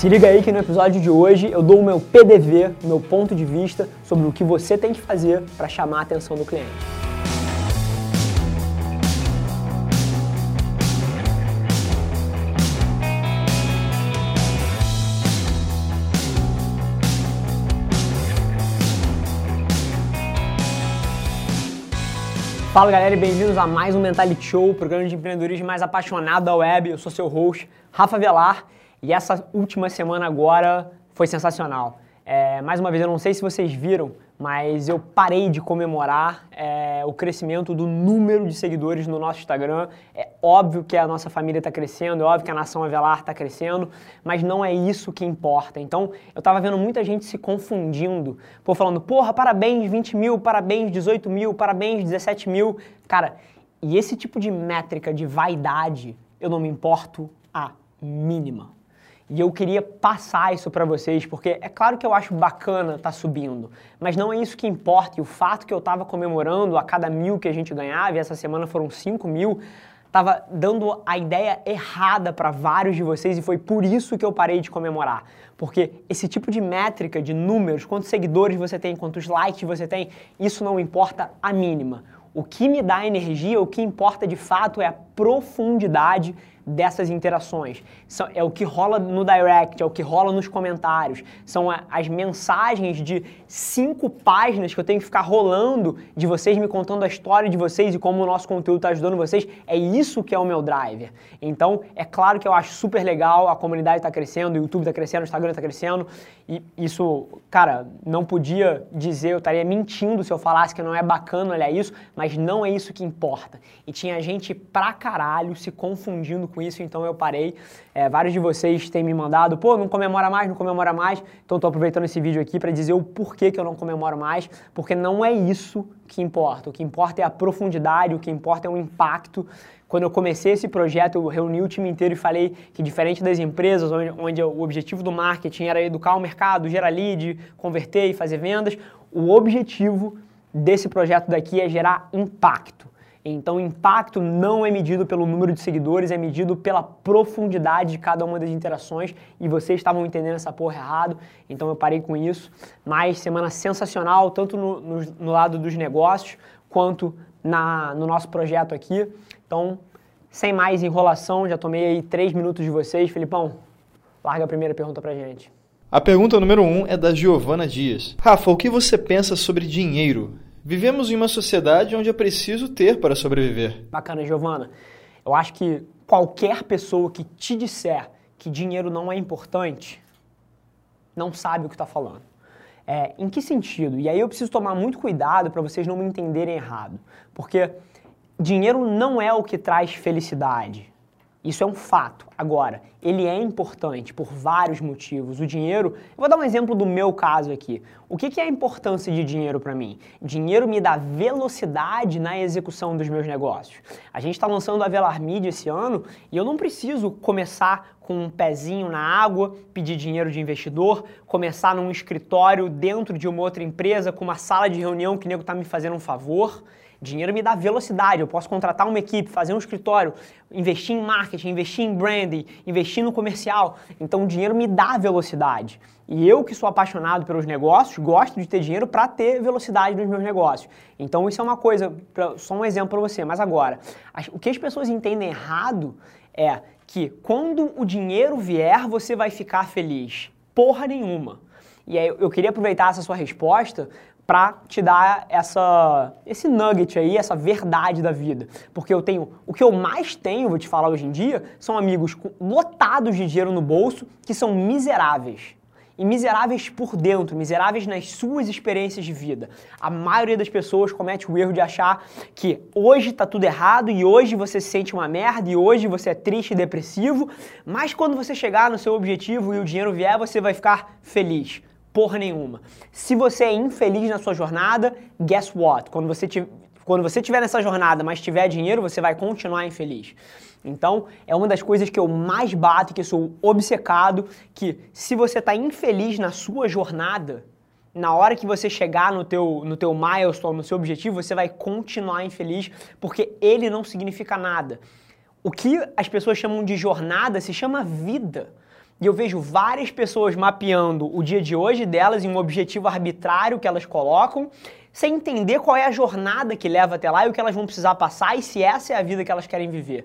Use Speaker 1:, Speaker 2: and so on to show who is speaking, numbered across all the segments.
Speaker 1: Se liga aí que no episódio de hoje eu dou o meu PDV, o meu ponto de vista sobre o que você tem que fazer para chamar a atenção do cliente. Fala galera e bem-vindos a mais um Mentality Show, o programa de empreendedorismo mais apaixonado da web. Eu sou seu host, Rafa Velar. E essa última semana agora foi sensacional. É, mais uma vez, eu não sei se vocês viram, mas eu parei de comemorar é, o crescimento do número de seguidores no nosso Instagram. É óbvio que a nossa família está crescendo, é óbvio que a Nação Avelar está crescendo, mas não é isso que importa. Então, eu estava vendo muita gente se confundindo, pô, falando, porra, parabéns 20 mil, parabéns 18 mil, parabéns 17 mil. Cara, e esse tipo de métrica de vaidade, eu não me importo a mínima. E eu queria passar isso para vocês, porque é claro que eu acho bacana tá subindo, mas não é isso que importa. E o fato que eu estava comemorando a cada mil que a gente ganhava, e essa semana foram 5 mil, estava dando a ideia errada para vários de vocês e foi por isso que eu parei de comemorar. Porque esse tipo de métrica de números, quantos seguidores você tem, quantos likes você tem, isso não importa a mínima. O que me dá energia, o que importa de fato é a profundidade dessas interações. É o que rola no direct, é o que rola nos comentários. São as mensagens de cinco páginas que eu tenho que ficar rolando de vocês me contando a história de vocês e como o nosso conteúdo está ajudando vocês. É isso que é o meu driver. Então, é claro que eu acho super legal, a comunidade está crescendo, o YouTube está crescendo, o Instagram está crescendo. E isso, cara, não podia dizer, eu estaria mentindo se eu falasse que não é bacana olhar isso, mas não é isso que importa. E tinha gente pra caralho se confundindo com isso, então eu parei. É, vários de vocês têm me mandado, pô, não comemora mais, não comemora mais. Então estou aproveitando esse vídeo aqui para dizer o porquê que eu não comemoro mais, porque não é isso que importa. O que importa é a profundidade, o que importa é o impacto. Quando eu comecei esse projeto, eu reuni o time inteiro e falei que, diferente das empresas, onde, onde o objetivo do marketing era educar o mercado, gerar lead, converter e fazer vendas, o objetivo desse projeto daqui é gerar impacto. Então, o impacto não é medido pelo número de seguidores, é medido pela profundidade de cada uma das interações. E vocês estavam entendendo essa porra errado, então eu parei com isso. Mas semana sensacional, tanto no, no, no lado dos negócios quanto na, no nosso projeto aqui. Então, sem mais enrolação, já tomei aí três minutos de vocês. Filipão, larga a primeira pergunta pra gente.
Speaker 2: A pergunta número um é da Giovana Dias. Rafa, o que você pensa sobre dinheiro? Vivemos em uma sociedade onde é preciso ter para sobreviver.
Speaker 1: Bacana, Giovana. Eu acho que qualquer pessoa que te disser que dinheiro não é importante, não sabe o que está falando. É, em que sentido? E aí eu preciso tomar muito cuidado para vocês não me entenderem errado. Porque dinheiro não é o que traz felicidade. Isso é um fato. Agora, ele é importante por vários motivos. O dinheiro, eu vou dar um exemplo do meu caso aqui. O que, que é a importância de dinheiro para mim? Dinheiro me dá velocidade na execução dos meus negócios. A gente está lançando a Velar Media esse ano e eu não preciso começar com um pezinho na água, pedir dinheiro de investidor, começar num escritório dentro de uma outra empresa com uma sala de reunião que o nego está me fazendo um favor. Dinheiro me dá velocidade, eu posso contratar uma equipe, fazer um escritório, investir em marketing, investir em branding, investir no comercial. Então o dinheiro me dá velocidade. E eu que sou apaixonado pelos negócios, gosto de ter dinheiro para ter velocidade nos meus negócios. Então isso é uma coisa, só um exemplo para você. Mas agora, o que as pessoas entendem errado é que quando o dinheiro vier, você vai ficar feliz. Porra nenhuma. E aí eu queria aproveitar essa sua resposta para te dar essa, esse nugget aí, essa verdade da vida. Porque eu tenho, o que eu mais tenho, vou te falar hoje em dia, são amigos lotados de dinheiro no bolso que são miseráveis. e miseráveis por dentro, miseráveis nas suas experiências de vida. A maioria das pessoas comete o erro de achar que hoje tá tudo errado e hoje você se sente uma merda e hoje você é triste e depressivo, mas quando você chegar no seu objetivo e o dinheiro vier, você vai ficar feliz. Porra nenhuma. Se você é infeliz na sua jornada, guess what? Quando você, quando você tiver nessa jornada, mas tiver dinheiro, você vai continuar infeliz. Então, é uma das coisas que eu mais bato, que eu sou obcecado, que se você está infeliz na sua jornada, na hora que você chegar no teu, no teu milestone, no seu objetivo, você vai continuar infeliz, porque ele não significa nada. O que as pessoas chamam de jornada se chama vida. E eu vejo várias pessoas mapeando o dia de hoje delas em um objetivo arbitrário que elas colocam, sem entender qual é a jornada que leva até lá e o que elas vão precisar passar e se essa é a vida que elas querem viver.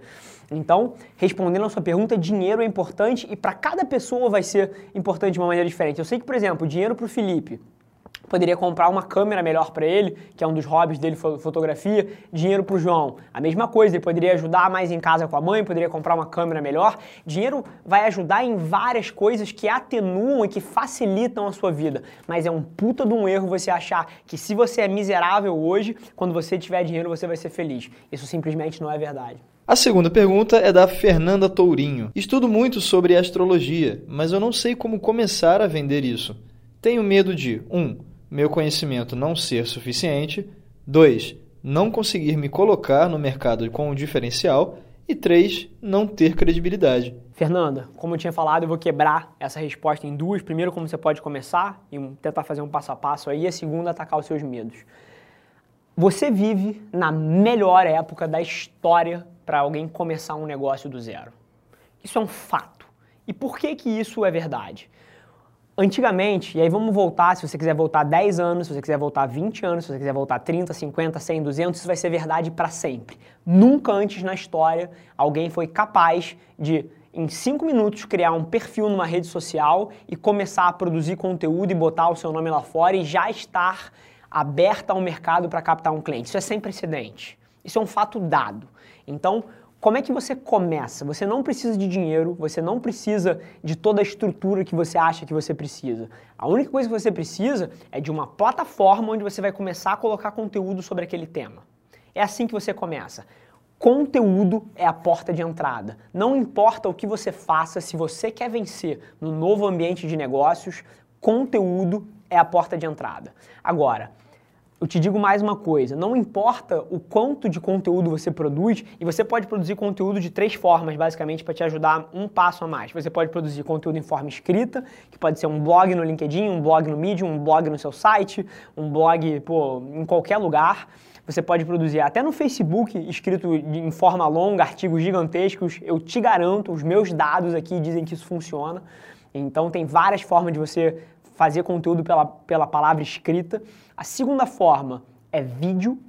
Speaker 1: Então, respondendo a sua pergunta, dinheiro é importante e para cada pessoa vai ser importante de uma maneira diferente. Eu sei que, por exemplo, dinheiro para o Felipe poderia comprar uma câmera melhor para ele, que é um dos hobbies dele, fotografia, dinheiro para o João. A mesma coisa, ele poderia ajudar mais em casa com a mãe, poderia comprar uma câmera melhor. Dinheiro vai ajudar em várias coisas que atenuam e que facilitam a sua vida. Mas é um puta de um erro você achar que se você é miserável hoje, quando você tiver dinheiro você vai ser feliz. Isso simplesmente não é verdade.
Speaker 2: A segunda pergunta é da Fernanda Tourinho. Estudo muito sobre astrologia, mas eu não sei como começar a vender isso. Tenho medo de 1. Um, meu conhecimento não ser suficiente. 2. Não conseguir me colocar no mercado com um diferencial. E 3. Não ter credibilidade.
Speaker 1: Fernanda, como eu tinha falado, eu vou quebrar essa resposta em duas. Primeiro, como você pode começar e tentar fazer um passo a passo aí. E a segunda, atacar os seus medos. Você vive na melhor época da história para alguém começar um negócio do zero. Isso é um fato. E por que que isso é verdade? Antigamente, e aí vamos voltar, se você quiser voltar 10 anos, se você quiser voltar 20 anos, se você quiser voltar 30, 50, 100, 200, isso vai ser verdade para sempre. Nunca antes na história alguém foi capaz de, em 5 minutos, criar um perfil numa rede social e começar a produzir conteúdo e botar o seu nome lá fora e já estar aberta ao mercado para captar um cliente. Isso é sem precedente. Isso é um fato dado. Então, como é que você começa? Você não precisa de dinheiro, você não precisa de toda a estrutura que você acha que você precisa. A única coisa que você precisa é de uma plataforma onde você vai começar a colocar conteúdo sobre aquele tema. É assim que você começa. Conteúdo é a porta de entrada. Não importa o que você faça, se você quer vencer no novo ambiente de negócios, conteúdo é a porta de entrada. Agora, eu te digo mais uma coisa: não importa o quanto de conteúdo você produz, e você pode produzir conteúdo de três formas, basicamente, para te ajudar um passo a mais. Você pode produzir conteúdo em forma escrita, que pode ser um blog no LinkedIn, um blog no Medium, um blog no seu site, um blog pô, em qualquer lugar. Você pode produzir até no Facebook, escrito em forma longa, artigos gigantescos. Eu te garanto, os meus dados aqui dizem que isso funciona. Então, tem várias formas de você fazer conteúdo pela, pela palavra escrita. A segunda forma é vídeo.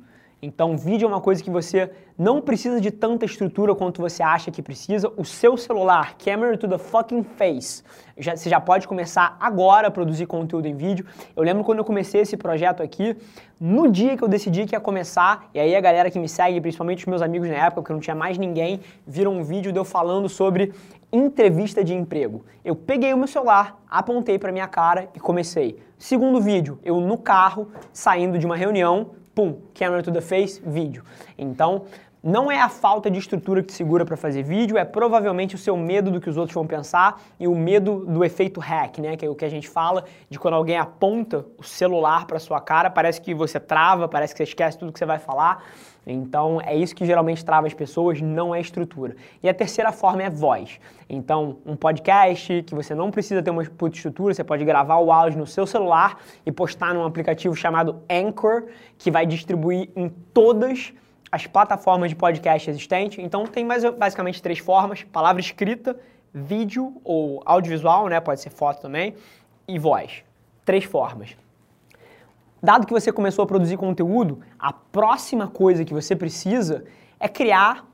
Speaker 1: Então, vídeo é uma coisa que você não precisa de tanta estrutura quanto você acha que precisa. O seu celular, camera to the fucking face, já, você já pode começar agora a produzir conteúdo em vídeo. Eu lembro quando eu comecei esse projeto aqui, no dia que eu decidi que ia começar, e aí a galera que me segue, principalmente os meus amigos na época, porque não tinha mais ninguém, viram um vídeo de eu falando sobre entrevista de emprego. Eu peguei o meu celular, apontei para minha cara e comecei. Segundo vídeo, eu no carro, saindo de uma reunião, pum, camera to the face, vídeo. Então, não é a falta de estrutura que te segura para fazer vídeo, é provavelmente o seu medo do que os outros vão pensar e o medo do efeito hack, né? Que é o que a gente fala de quando alguém aponta o celular para sua cara, parece que você trava, parece que você esquece tudo que você vai falar. Então, é isso que geralmente trava as pessoas, não é estrutura. E a terceira forma é voz. Então, um podcast que você não precisa ter uma puta estrutura, você pode gravar o áudio no seu celular e postar num aplicativo chamado Anchor, que vai distribuir em todas as plataformas de podcast existentes. Então, tem mais, basicamente três formas: palavra escrita, vídeo ou audiovisual, né? Pode ser foto também, e voz. Três formas. Dado que você começou a produzir conteúdo, a próxima coisa que você precisa é criar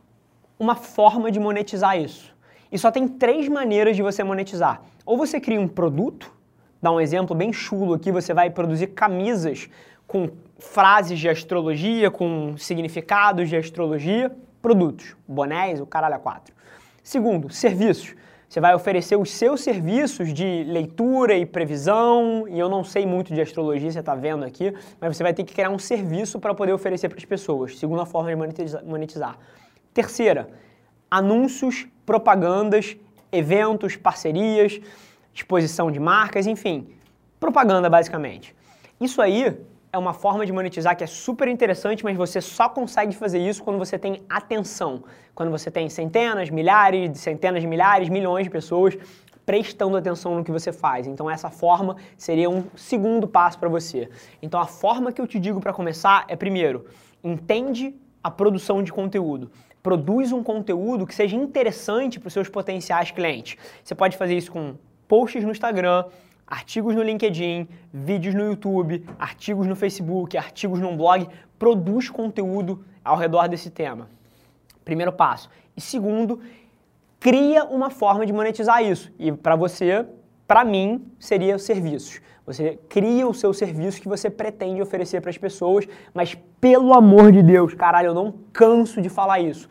Speaker 1: uma forma de monetizar isso. E só tem três maneiras de você monetizar. Ou você cria um produto, dá um exemplo bem chulo aqui, você vai produzir camisas com frases de astrologia, com significados de astrologia, produtos, bonés, o caralho a quatro. Segundo, serviços. você vai oferecer os seus serviços de leitura e previsão, e eu não sei muito de astrologia, você está vendo aqui, mas você vai ter que criar um serviço para poder oferecer para as pessoas. Segunda forma de monetizar. Terceira, anúncios, propagandas, eventos, parcerias, exposição de marcas, enfim, propaganda basicamente. Isso aí é uma forma de monetizar que é super interessante, mas você só consegue fazer isso quando você tem atenção. Quando você tem centenas, milhares, centenas de milhares, milhões de pessoas prestando atenção no que você faz. Então essa forma seria um segundo passo para você. Então a forma que eu te digo para começar é primeiro, entende a produção de conteúdo. Produz um conteúdo que seja interessante para os seus potenciais clientes. Você pode fazer isso com posts no Instagram, artigos no LinkedIn, vídeos no YouTube, artigos no Facebook, artigos no blog, produz conteúdo ao redor desse tema. Primeiro passo. E segundo, cria uma forma de monetizar isso. E para você, para mim, seria serviços. Você cria o seu serviço que você pretende oferecer para as pessoas, mas pelo amor de Deus, caralho, eu não canso de falar isso.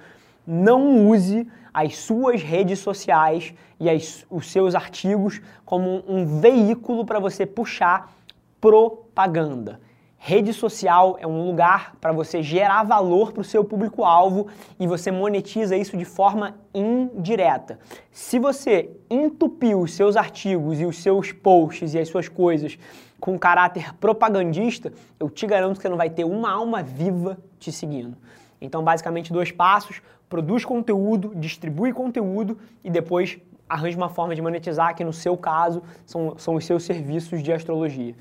Speaker 1: Não use as suas redes sociais e as, os seus artigos como um veículo para você puxar propaganda. Rede social é um lugar para você gerar valor para o seu público-alvo e você monetiza isso de forma indireta. Se você entupir os seus artigos e os seus posts e as suas coisas com caráter propagandista, eu te garanto que você não vai ter uma alma viva te seguindo. Então, basicamente, dois passos: produz conteúdo, distribui conteúdo e depois arranja uma forma de monetizar, que no seu caso são, são os seus serviços de astrologia.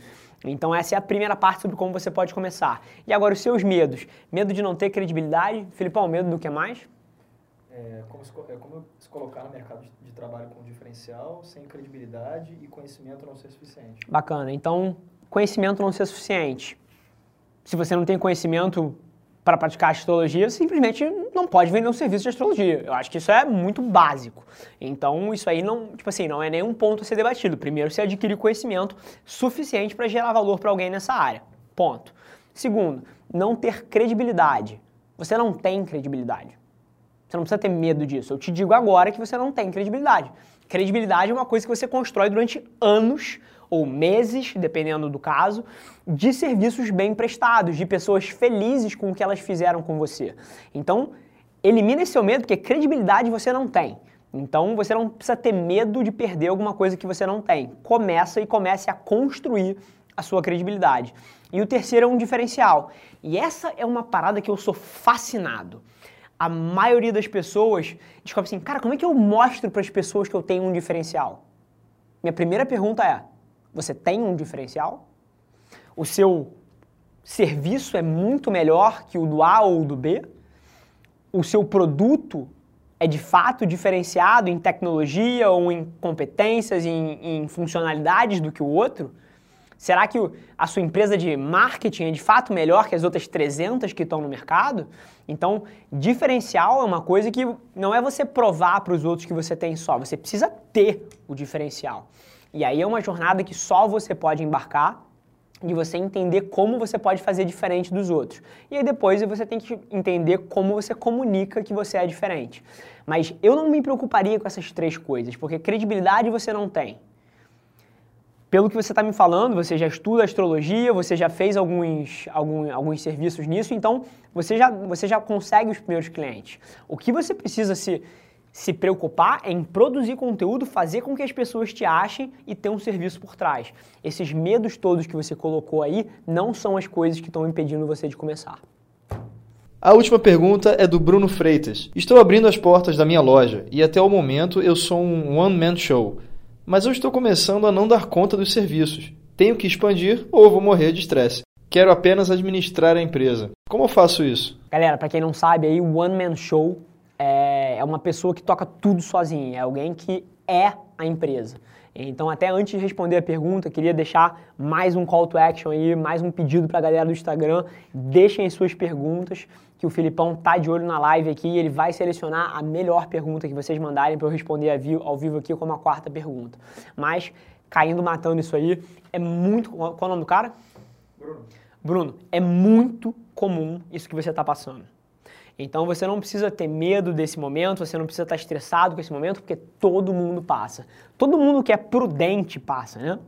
Speaker 1: Então essa é a primeira parte sobre como você pode começar. E agora os seus medos. Medo de não ter credibilidade. Filipão, medo do que mais?
Speaker 2: É, como, se, é como se colocar no mercado de, de trabalho com diferencial, sem credibilidade e conhecimento não ser suficiente.
Speaker 1: Bacana. Então, conhecimento não ser suficiente. Se você não tem conhecimento para praticar astrologia, simplesmente não pode vender um serviço de astrologia. Eu acho que isso é muito básico. Então, isso aí não, tipo assim, não é nenhum ponto a ser debatido. Primeiro, você adquirir conhecimento suficiente para gerar valor para alguém nessa área. Ponto. Segundo, não ter credibilidade. Você não tem credibilidade. Você não precisa ter medo disso. Eu te digo agora que você não tem credibilidade. Credibilidade é uma coisa que você constrói durante anos ou meses, dependendo do caso, de serviços bem prestados, de pessoas felizes com o que elas fizeram com você. Então, elimine esse seu medo, porque credibilidade você não tem. Então, você não precisa ter medo de perder alguma coisa que você não tem. Começa e comece a construir a sua credibilidade. E o terceiro é um diferencial. E essa é uma parada que eu sou fascinado. A maioria das pessoas descobre assim, cara, como é que eu mostro para as pessoas que eu tenho um diferencial? Minha primeira pergunta é: você tem um diferencial? O seu serviço é muito melhor que o do A ou do B? O seu produto é de fato diferenciado em tecnologia ou em competências, em, em funcionalidades do que o outro? Será que a sua empresa de marketing é de fato melhor que as outras 300 que estão no mercado? Então, diferencial é uma coisa que não é você provar para os outros que você tem só, você precisa ter o diferencial. E aí é uma jornada que só você pode embarcar de você entender como você pode fazer diferente dos outros. E aí depois você tem que entender como você comunica que você é diferente. Mas eu não me preocuparia com essas três coisas, porque credibilidade você não tem. Pelo que você está me falando, você já estuda astrologia, você já fez alguns, algum, alguns serviços nisso, então você já, você já consegue os primeiros clientes. O que você precisa se se preocupar em produzir conteúdo, fazer com que as pessoas te achem e ter um serviço por trás. Esses medos todos que você colocou aí não são as coisas que estão impedindo você de começar.
Speaker 2: A última pergunta é do Bruno Freitas. Estou abrindo as portas da minha loja e até o momento eu sou um one-man show. Mas eu estou começando a não dar conta dos serviços. Tenho que expandir ou vou morrer de estresse. Quero apenas administrar a empresa. Como eu faço isso?
Speaker 1: Galera, para quem não sabe, aí o one man show é, é uma pessoa que toca tudo sozinha, é alguém que é a empresa. Então, até antes de responder a pergunta, queria deixar mais um call to action aí, mais um pedido para a galera do Instagram. Deixem as suas perguntas, que o Filipão tá de olho na live aqui e ele vai selecionar a melhor pergunta que vocês mandarem para eu responder ao vivo aqui como a quarta pergunta. Mas, caindo matando isso aí, é muito. Qual é o nome do cara? Bruno. Bruno, é muito comum isso que você está passando. Então você não precisa ter medo desse momento, você não precisa estar estressado com esse momento, porque todo mundo passa. Todo mundo que é prudente passa, né?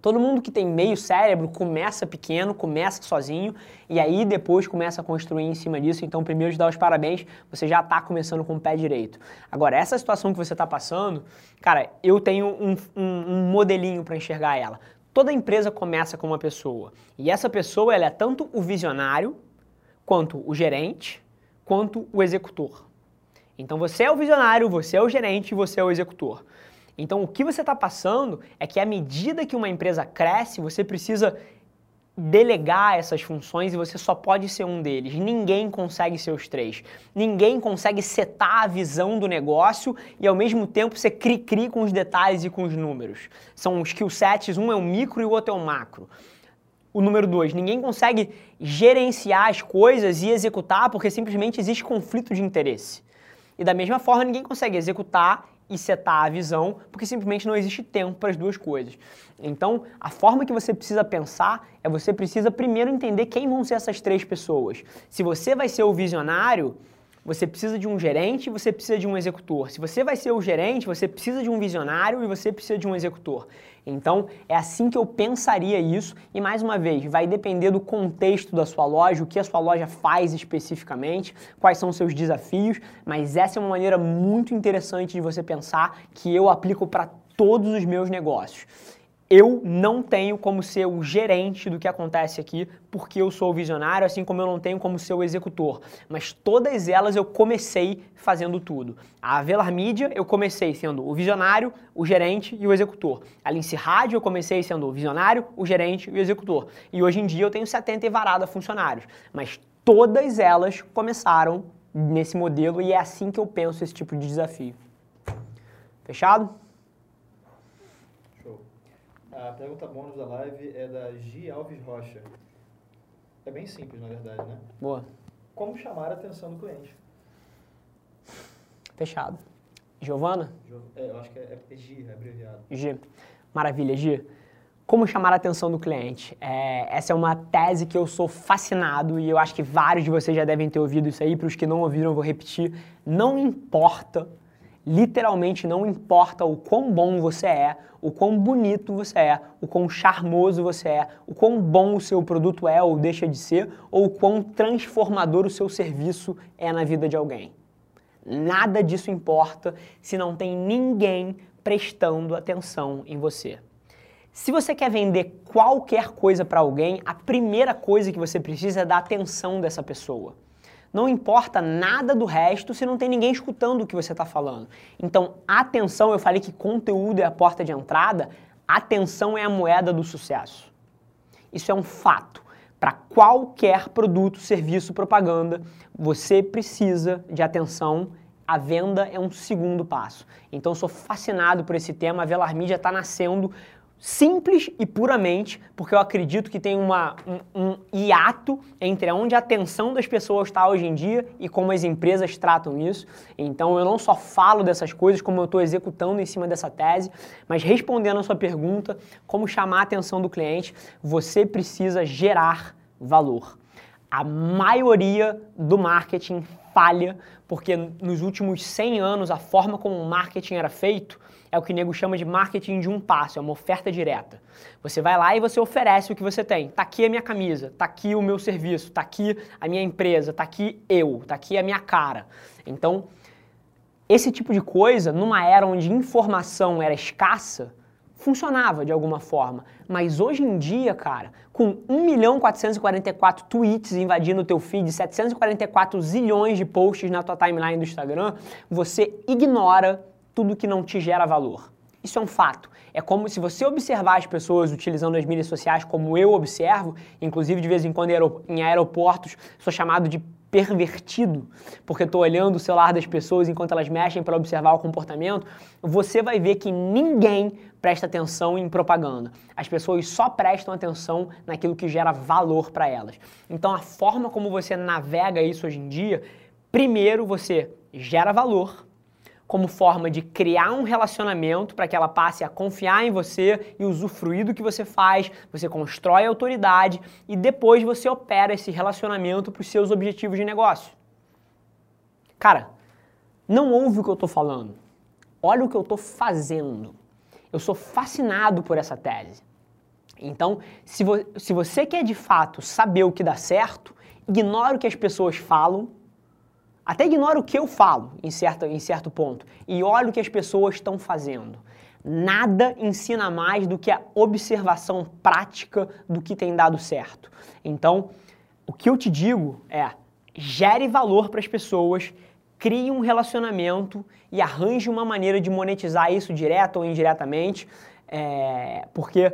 Speaker 1: Todo mundo que tem meio cérebro começa pequeno, começa sozinho e aí depois começa a construir em cima disso. Então, primeiro de dar os parabéns, você já está começando com o pé direito. Agora, essa situação que você está passando, cara, eu tenho um, um, um modelinho para enxergar ela. Toda empresa começa com uma pessoa e essa pessoa ela é tanto o visionário, quanto o gerente, quanto o executor. Então, você é o visionário, você é o gerente e você é o executor. Então, o que você está passando é que à medida que uma empresa cresce, você precisa delegar essas funções e você só pode ser um deles. Ninguém consegue ser os três. Ninguém consegue setar a visão do negócio e ao mesmo tempo ser cri-cri com os detalhes e com os números. São os skill sets, um é o micro e o outro é o macro. O número dois, ninguém consegue gerenciar as coisas e executar porque simplesmente existe conflito de interesse. E da mesma forma, ninguém consegue executar e setar a visão, porque simplesmente não existe tempo para as duas coisas. Então, a forma que você precisa pensar é você precisa primeiro entender quem vão ser essas três pessoas. Se você vai ser o visionário, você precisa de um gerente, você precisa de um executor. Se você vai ser o gerente, você precisa de um visionário e você precisa de um executor. Então, é assim que eu pensaria isso. E mais uma vez, vai depender do contexto da sua loja, o que a sua loja faz especificamente, quais são os seus desafios, mas essa é uma maneira muito interessante de você pensar que eu aplico para todos os meus negócios eu não tenho como ser o gerente do que acontece aqui, porque eu sou o visionário, assim como eu não tenho como ser o executor. Mas todas elas eu comecei fazendo tudo. A Velar Media eu comecei sendo o visionário, o gerente e o executor. A Lince Rádio eu comecei sendo o visionário, o gerente e o executor. E hoje em dia eu tenho 70 e varada funcionários. Mas todas elas começaram nesse modelo e é assim que eu penso esse tipo de desafio. Fechado?
Speaker 2: A pergunta bônus da live é da Gi Alves Rocha. É bem simples, na verdade, né?
Speaker 1: Boa.
Speaker 2: Como chamar a atenção do cliente?
Speaker 1: Fechado. Giovana?
Speaker 2: É, eu acho que é, é Gi, é abreviado.
Speaker 1: Gi. Maravilha, Gi. Como chamar a atenção do cliente? É, essa é uma tese que eu sou fascinado e eu acho que vários de vocês já devem ter ouvido isso aí. Para os que não ouviram, eu vou repetir. Não importa literalmente não importa o quão bom você é, o quão bonito você é, o quão charmoso você é, o quão bom o seu produto é ou deixa de ser, ou o quão transformador o seu serviço é na vida de alguém. Nada disso importa se não tem ninguém prestando atenção em você. Se você quer vender qualquer coisa para alguém, a primeira coisa que você precisa é da atenção dessa pessoa. Não importa nada do resto se não tem ninguém escutando o que você está falando. Então, atenção, eu falei que conteúdo é a porta de entrada, atenção é a moeda do sucesso. Isso é um fato. Para qualquer produto, serviço, propaganda, você precisa de atenção. A venda é um segundo passo. Então, eu sou fascinado por esse tema. A Velar Media está nascendo simples e puramente porque eu acredito que tem uma, um, um hiato entre onde a atenção das pessoas está hoje em dia e como as empresas tratam isso. Então eu não só falo dessas coisas, como eu estou executando em cima dessa tese, mas respondendo a sua pergunta, como chamar a atenção do cliente, você precisa gerar valor. A maioria do marketing falha porque nos últimos 100 anos a forma como o marketing era feito é o que o nego chama de marketing de um passo, é uma oferta direta. Você vai lá e você oferece o que você tem. Tá aqui a minha camisa, tá aqui o meu serviço, tá aqui a minha empresa, tá aqui eu, tá aqui a minha cara. Então, esse tipo de coisa, numa era onde informação era escassa, funcionava de alguma forma. Mas hoje em dia, cara, com 1 milhão 444 tweets invadindo o teu feed, 744 zilhões de posts na tua timeline do Instagram, você ignora tudo que não te gera valor. Isso é um fato. É como se você observar as pessoas utilizando as mídias sociais como eu observo, inclusive de vez em quando em aeroportos, sou chamado de pervertido, porque estou olhando o celular das pessoas enquanto elas mexem para observar o comportamento, você vai ver que ninguém presta atenção em propaganda. As pessoas só prestam atenção naquilo que gera valor para elas. Então a forma como você navega isso hoje em dia, primeiro você gera valor, como forma de criar um relacionamento para que ela passe a confiar em você e usufruir do que você faz, você constrói autoridade e depois você opera esse relacionamento para os seus objetivos de negócio. Cara, não ouve o que eu estou falando. Olha o que eu estou fazendo. Eu sou fascinado por essa tese. Então, se, vo se você quer de fato saber o que dá certo, ignora o que as pessoas falam até ignora o que eu falo em certo, em certo ponto e olha o que as pessoas estão fazendo. Nada ensina mais do que a observação prática do que tem dado certo. Então, o que eu te digo é: gere valor para as pessoas, crie um relacionamento e arranje uma maneira de monetizar isso direto ou indiretamente, é, porque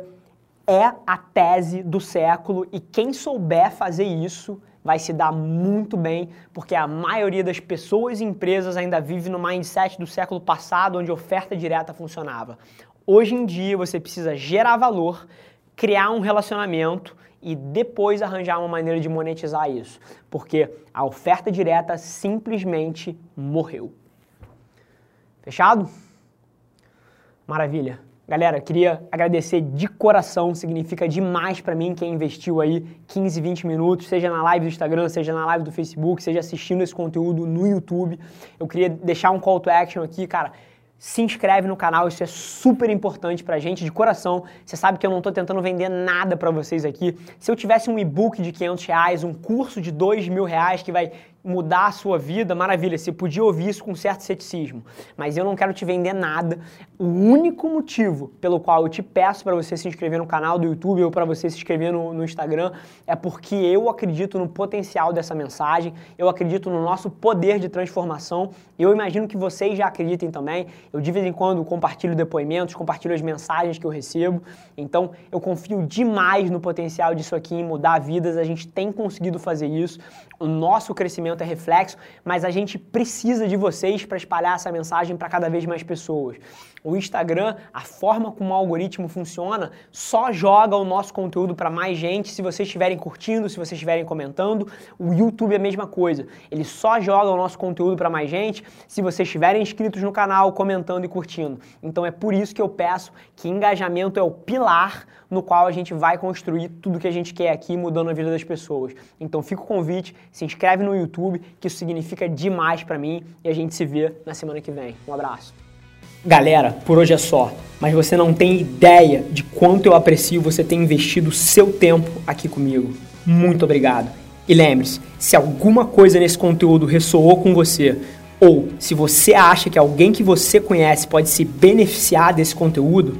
Speaker 1: é a tese do século e quem souber fazer isso vai se dar muito bem, porque a maioria das pessoas e empresas ainda vive no mindset do século passado, onde oferta direta funcionava. Hoje em dia você precisa gerar valor, criar um relacionamento e depois arranjar uma maneira de monetizar isso, porque a oferta direta simplesmente morreu. Fechado? Maravilha. Galera, queria agradecer de coração, significa demais para mim quem investiu aí 15, 20 minutos, seja na live do Instagram, seja na live do Facebook, seja assistindo esse conteúdo no YouTube. Eu queria deixar um call to action aqui, cara se inscreve no canal, isso é super importante pra gente, de coração. Você sabe que eu não tô tentando vender nada para vocês aqui. Se eu tivesse um e-book de 500 reais, um curso de 2 mil reais que vai mudar a sua vida, maravilha, você podia ouvir isso com certo ceticismo. Mas eu não quero te vender nada. O único motivo pelo qual eu te peço para você se inscrever no canal do YouTube ou para você se inscrever no, no, Instagram é porque eu acredito no potencial dessa mensagem, eu acredito no nosso poder de transformação. Eu imagino que vocês já acreditem também. Eu de vez em quando compartilho depoimentos, compartilho as mensagens que eu recebo. Então eu confio demais no potencial disso aqui em mudar vidas. A gente tem conseguido fazer isso. O nosso crescimento é reflexo, mas a gente precisa de vocês para espalhar essa mensagem para cada vez mais pessoas. O Instagram, a forma como o algoritmo funciona, só joga o nosso conteúdo para mais gente se vocês estiverem curtindo, se vocês estiverem comentando. O YouTube é a mesma coisa. Ele só joga o nosso conteúdo para mais gente se vocês estiverem inscritos no canal, comentando e curtindo. Então é por isso que eu peço que engajamento é o pilar no qual a gente vai construir tudo que a gente quer aqui, mudando a vida das pessoas. Então fica o convite, se inscreve no YouTube, que isso significa demais para mim e a gente se vê na semana que vem. Um abraço. Galera, por hoje é só, mas você não tem ideia de quanto eu aprecio você ter investido seu tempo aqui comigo. Muito obrigado. E lembre-se, se alguma coisa nesse conteúdo ressoou com você, ou se você acha que alguém que você conhece pode se beneficiar desse conteúdo,